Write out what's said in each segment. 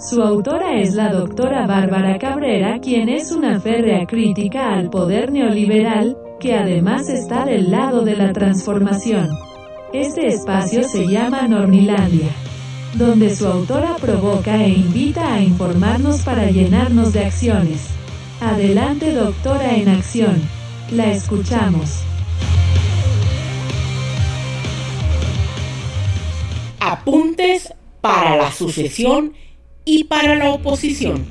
Su autora es la doctora Bárbara Cabrera, quien es una férrea crítica al poder neoliberal, que además está del lado de la transformación. Este espacio se llama Nornilandia, donde su autora provoca e invita a informarnos para llenarnos de acciones. Adelante doctora en acción. La escuchamos. Apuntes para la sucesión y para la oposición.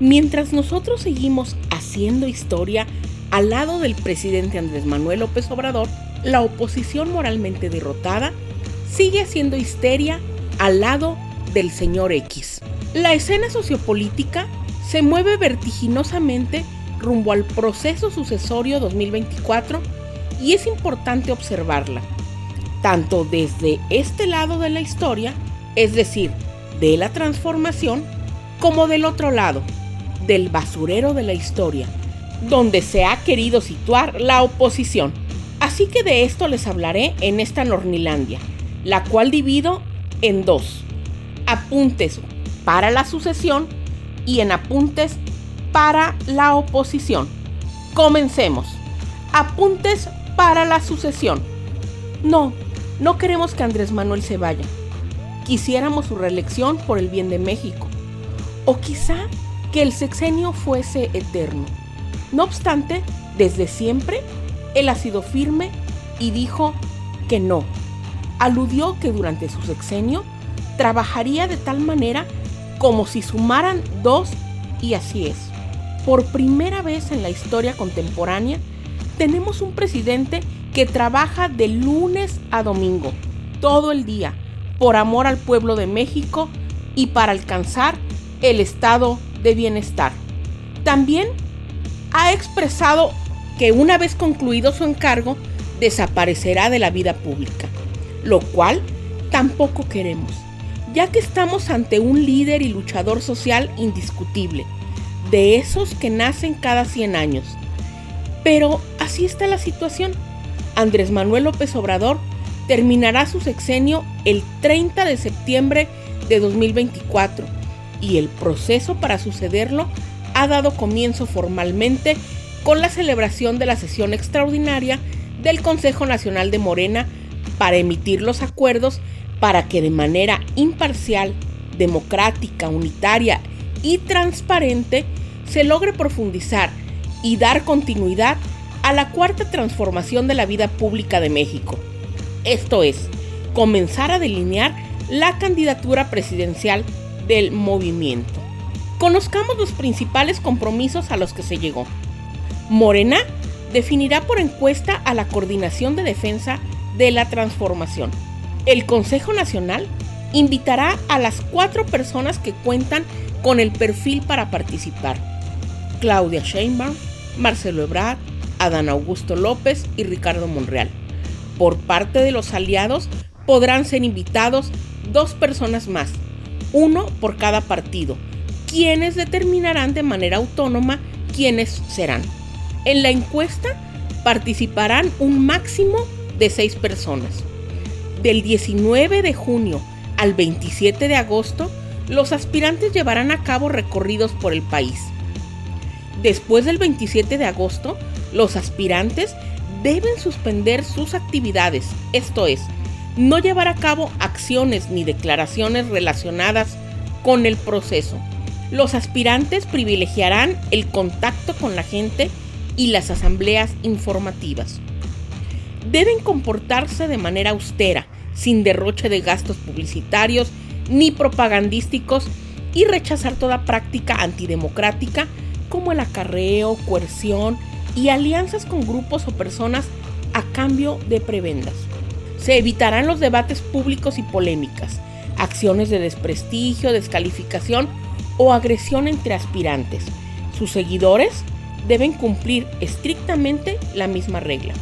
Mientras nosotros seguimos haciendo historia al lado del presidente Andrés Manuel López Obrador, la oposición moralmente derrotada sigue haciendo histeria al lado del señor X. La escena sociopolítica se mueve vertiginosamente rumbo al proceso sucesorio 2024 y es importante observarla, tanto desde este lado de la historia, es decir, de la transformación, como del otro lado, del basurero de la historia, donde se ha querido situar la oposición. Así que de esto les hablaré en esta Nornilandia, la cual divido en dos. Apuntes para la sucesión y en apuntes para la oposición. Comencemos. Apuntes para la sucesión. No, no queremos que Andrés Manuel se vaya. Quisiéramos su reelección por el bien de México. O quizá que el sexenio fuese eterno. No obstante, desde siempre, él ha sido firme y dijo que no. Aludió que durante su sexenio trabajaría de tal manera como si sumaran dos y así es. Por primera vez en la historia contemporánea, tenemos un presidente que trabaja de lunes a domingo, todo el día, por amor al pueblo de México y para alcanzar el estado de bienestar. También ha expresado que una vez concluido su encargo, desaparecerá de la vida pública, lo cual tampoco queremos, ya que estamos ante un líder y luchador social indiscutible, de esos que nacen cada 100 años. Pero así está la situación. Andrés Manuel López Obrador terminará su sexenio el 30 de septiembre de 2024 y el proceso para sucederlo ha dado comienzo formalmente con la celebración de la sesión extraordinaria del Consejo Nacional de Morena para emitir los acuerdos para que de manera imparcial, democrática, unitaria y transparente se logre profundizar y dar continuidad a la cuarta transformación de la vida pública de México. Esto es, comenzar a delinear la candidatura presidencial del movimiento. Conozcamos los principales compromisos a los que se llegó. Morena definirá por encuesta a la Coordinación de Defensa de la Transformación. El Consejo Nacional invitará a las cuatro personas que cuentan con el perfil para participar. Claudia Sheinbaum, Marcelo Ebrard, Adán Augusto López y Ricardo Monreal. Por parte de los aliados podrán ser invitados dos personas más, uno por cada partido, quienes determinarán de manera autónoma quiénes serán. En la encuesta participarán un máximo de seis personas. Del 19 de junio al 27 de agosto, los aspirantes llevarán a cabo recorridos por el país. Después del 27 de agosto, los aspirantes deben suspender sus actividades, esto es, no llevar a cabo acciones ni declaraciones relacionadas con el proceso. Los aspirantes privilegiarán el contacto con la gente y las asambleas informativas. Deben comportarse de manera austera, sin derroche de gastos publicitarios ni propagandísticos y rechazar toda práctica antidemocrática como el acarreo, coerción, y alianzas con grupos o personas a cambio de prebendas. Se evitarán los debates públicos y polémicas, acciones de desprestigio, descalificación o agresión entre aspirantes. Sus seguidores deben cumplir estrictamente la misma regla.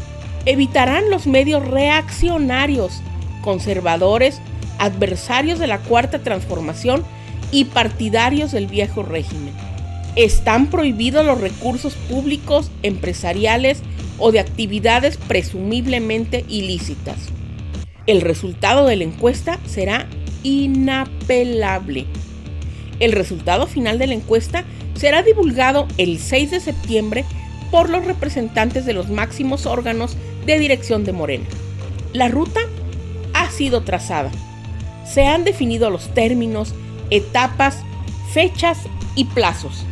Evitarán los medios reaccionarios, conservadores, adversarios de la cuarta transformación y partidarios del viejo régimen están prohibidos los recursos públicos, empresariales o de actividades presumiblemente ilícitas. El resultado de la encuesta será inapelable. El resultado final de la encuesta será divulgado el 6 de septiembre por los representantes de los máximos órganos de dirección de Morena. La ruta ha sido trazada. Se han definido los términos, etapas, fechas y plazos.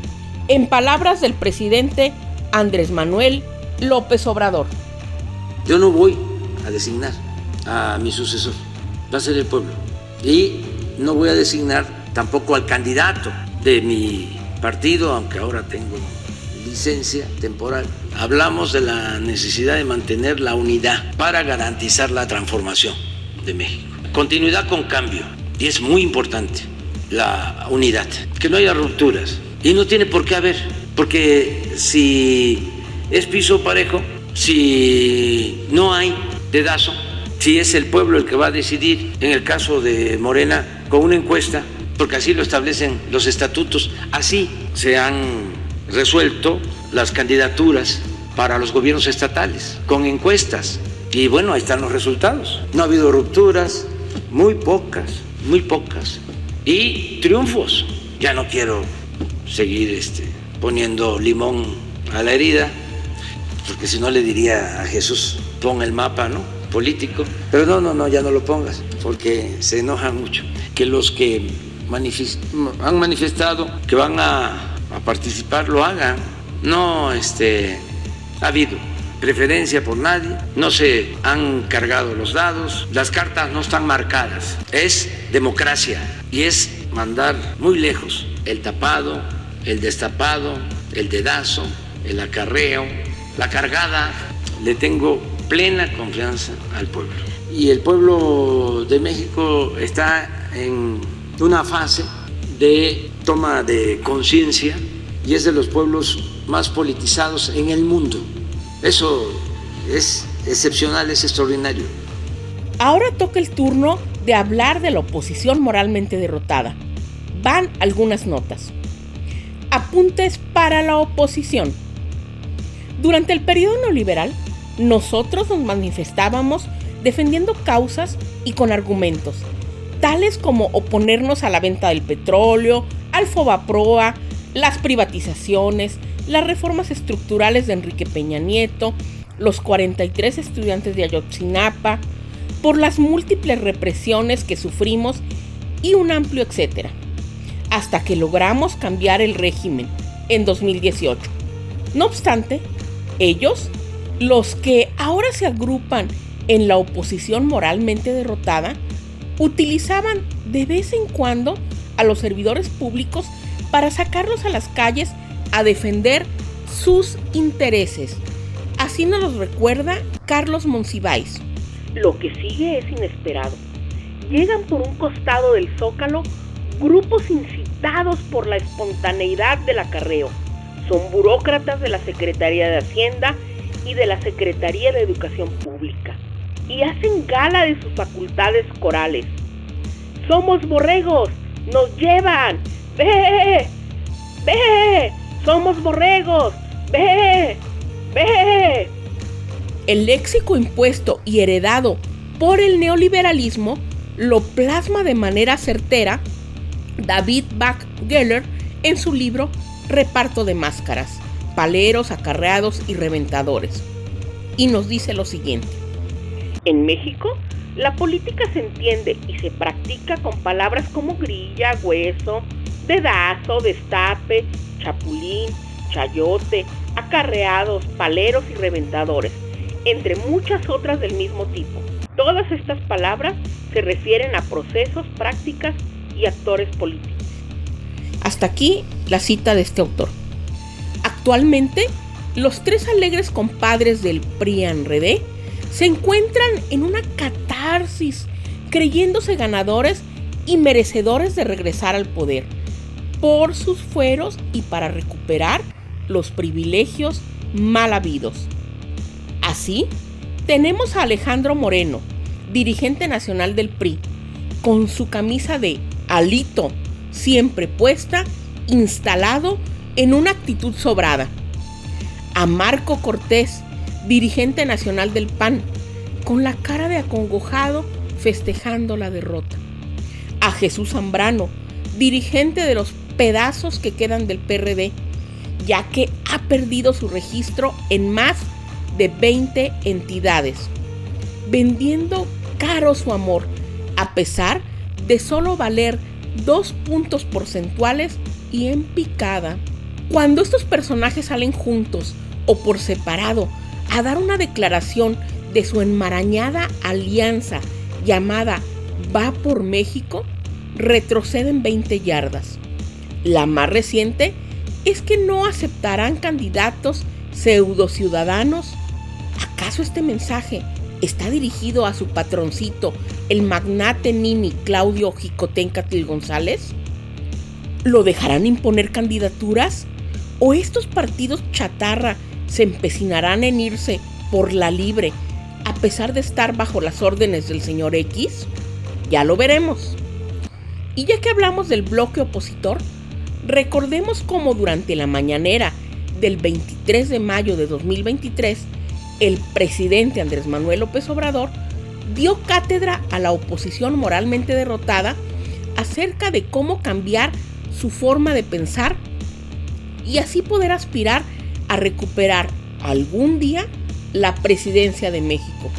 En palabras del presidente Andrés Manuel López Obrador. Yo no voy a designar a mi sucesor, va a ser el pueblo. Y no voy a designar tampoco al candidato de mi partido, aunque ahora tengo licencia temporal. Hablamos de la necesidad de mantener la unidad para garantizar la transformación de México. Continuidad con cambio. Y es muy importante la unidad, que no haya rupturas. Y no tiene por qué haber, porque si es piso parejo, si no hay dedazo, si es el pueblo el que va a decidir, en el caso de Morena, con una encuesta, porque así lo establecen los estatutos, así se han resuelto las candidaturas para los gobiernos estatales, con encuestas. Y bueno, ahí están los resultados. No ha habido rupturas, muy pocas, muy pocas. Y triunfos. Ya no quiero seguir este, poniendo limón a la herida, porque si no le diría a Jesús, pon el mapa, ¿no? Político. Pero no, no, no, ya no lo pongas, porque se enojan mucho. Que los que han manifestado que van a a participar lo hagan. No este, ha habido preferencia por nadie, no se han cargado los dados, las cartas no están marcadas. Es democracia y es mandar muy lejos el tapado, el destapado, el dedazo, el acarreo, la cargada. Le tengo plena confianza al pueblo. Y el pueblo de México está en una fase de toma de conciencia y es de los pueblos más politizados en el mundo. Eso es excepcional, es extraordinario. Ahora toca el turno de hablar de la oposición moralmente derrotada. Van algunas notas. Apuntes para la oposición. Durante el periodo neoliberal, nosotros nos manifestábamos defendiendo causas y con argumentos, tales como oponernos a la venta del petróleo, al Fobaproa, las privatizaciones, las reformas estructurales de Enrique Peña Nieto, los 43 estudiantes de Ayotzinapa, por las múltiples represiones que sufrimos y un amplio etcétera, hasta que logramos cambiar el régimen en 2018. No obstante, ellos, los que ahora se agrupan en la oposición moralmente derrotada, utilizaban de vez en cuando a los servidores públicos para sacarlos a las calles a defender sus intereses. Así nos lo recuerda Carlos Monsiváis. Lo que sigue es inesperado. Llegan por un costado del zócalo grupos por la espontaneidad del acarreo. Son burócratas de la Secretaría de Hacienda y de la Secretaría de Educación Pública y hacen gala de sus facultades corales. Somos borregos, nos llevan, ¡Ve! ¡Ve! ¡Somos borregos! ¡Ve! ¡Ve! El léxico impuesto y heredado por el neoliberalismo lo plasma de manera certera David Bach Geller en su libro Reparto de Máscaras, Paleros, Acarreados y Reventadores. Y nos dice lo siguiente. En México, la política se entiende y se practica con palabras como grilla, hueso, dedazo, destape, chapulín, chayote, acarreados, paleros y reventadores, entre muchas otras del mismo tipo. Todas estas palabras se refieren a procesos, prácticas y actores políticos. Hasta aquí la cita de este autor. Actualmente, los tres alegres compadres del PRIAN Redé se encuentran en una catarsis, creyéndose ganadores y merecedores de regresar al poder por sus fueros y para recuperar los privilegios mal habidos. Así, tenemos a Alejandro Moreno, dirigente nacional del PRI, con su camisa de alito siempre puesta, instalado en una actitud sobrada. A Marco Cortés, dirigente nacional del PAN, con la cara de acongojado festejando la derrota. A Jesús Zambrano, dirigente de los pedazos que quedan del PRD, ya que ha perdido su registro en más de 20 entidades, vendiendo caro su amor, a pesar de solo valer dos puntos porcentuales y en picada. Cuando estos personajes salen juntos o por separado a dar una declaración de su enmarañada alianza llamada Va por México, retroceden 20 yardas. La más reciente es que no aceptarán candidatos pseudo ciudadanos. ¿Acaso este mensaje está dirigido a su patroncito, el magnate Nini Claudio Jicotencatl González? ¿Lo dejarán imponer candidaturas? ¿O estos partidos chatarra se empecinarán en irse por la libre a pesar de estar bajo las órdenes del señor X? Ya lo veremos. Y ya que hablamos del bloque opositor, recordemos cómo durante la mañanera del 23 de mayo de 2023, el presidente Andrés Manuel López Obrador dio cátedra a la oposición moralmente derrotada acerca de cómo cambiar su forma de pensar y así poder aspirar a recuperar algún día la presidencia de México.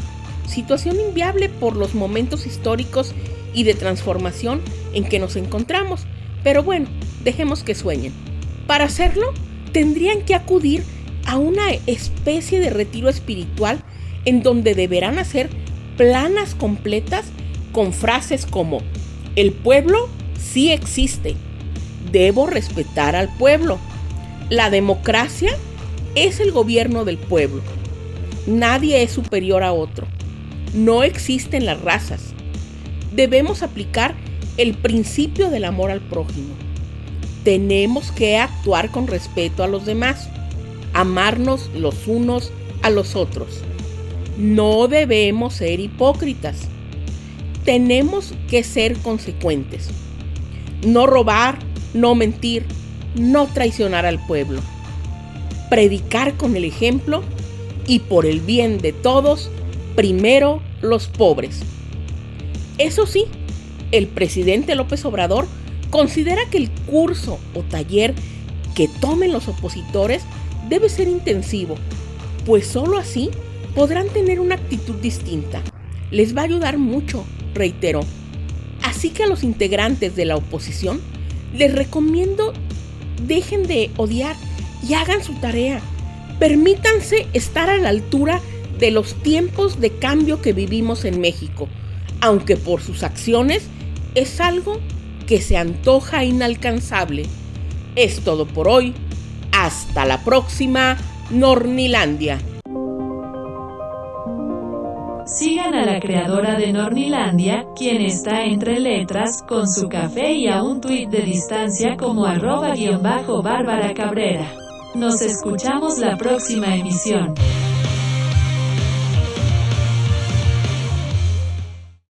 Situación inviable por los momentos históricos y de transformación en que nos encontramos. Pero bueno, dejemos que sueñen. Para hacerlo, tendrían que acudir a una especie de retiro espiritual en donde deberán hacer planas completas con frases como, el pueblo sí existe, debo respetar al pueblo, la democracia es el gobierno del pueblo, nadie es superior a otro, no existen las razas, debemos aplicar el principio del amor al prójimo, tenemos que actuar con respeto a los demás, amarnos los unos a los otros. No debemos ser hipócritas. Tenemos que ser consecuentes. No robar, no mentir, no traicionar al pueblo. Predicar con el ejemplo y por el bien de todos, primero los pobres. Eso sí, el presidente López Obrador considera que el curso o taller que tomen los opositores debe ser intensivo, pues sólo así podrán tener una actitud distinta. Les va a ayudar mucho, reiteró. Así que a los integrantes de la oposición les recomiendo dejen de odiar y hagan su tarea. Permítanse estar a la altura de los tiempos de cambio que vivimos en México, aunque por sus acciones es algo que se antoja inalcanzable. Es todo por hoy. Hasta la próxima, Nornilandia. La creadora de Nornilandia, quien está entre letras, con su café y a un tuit de distancia como arroba guion bajo Bárbara Cabrera. Nos escuchamos la próxima emisión.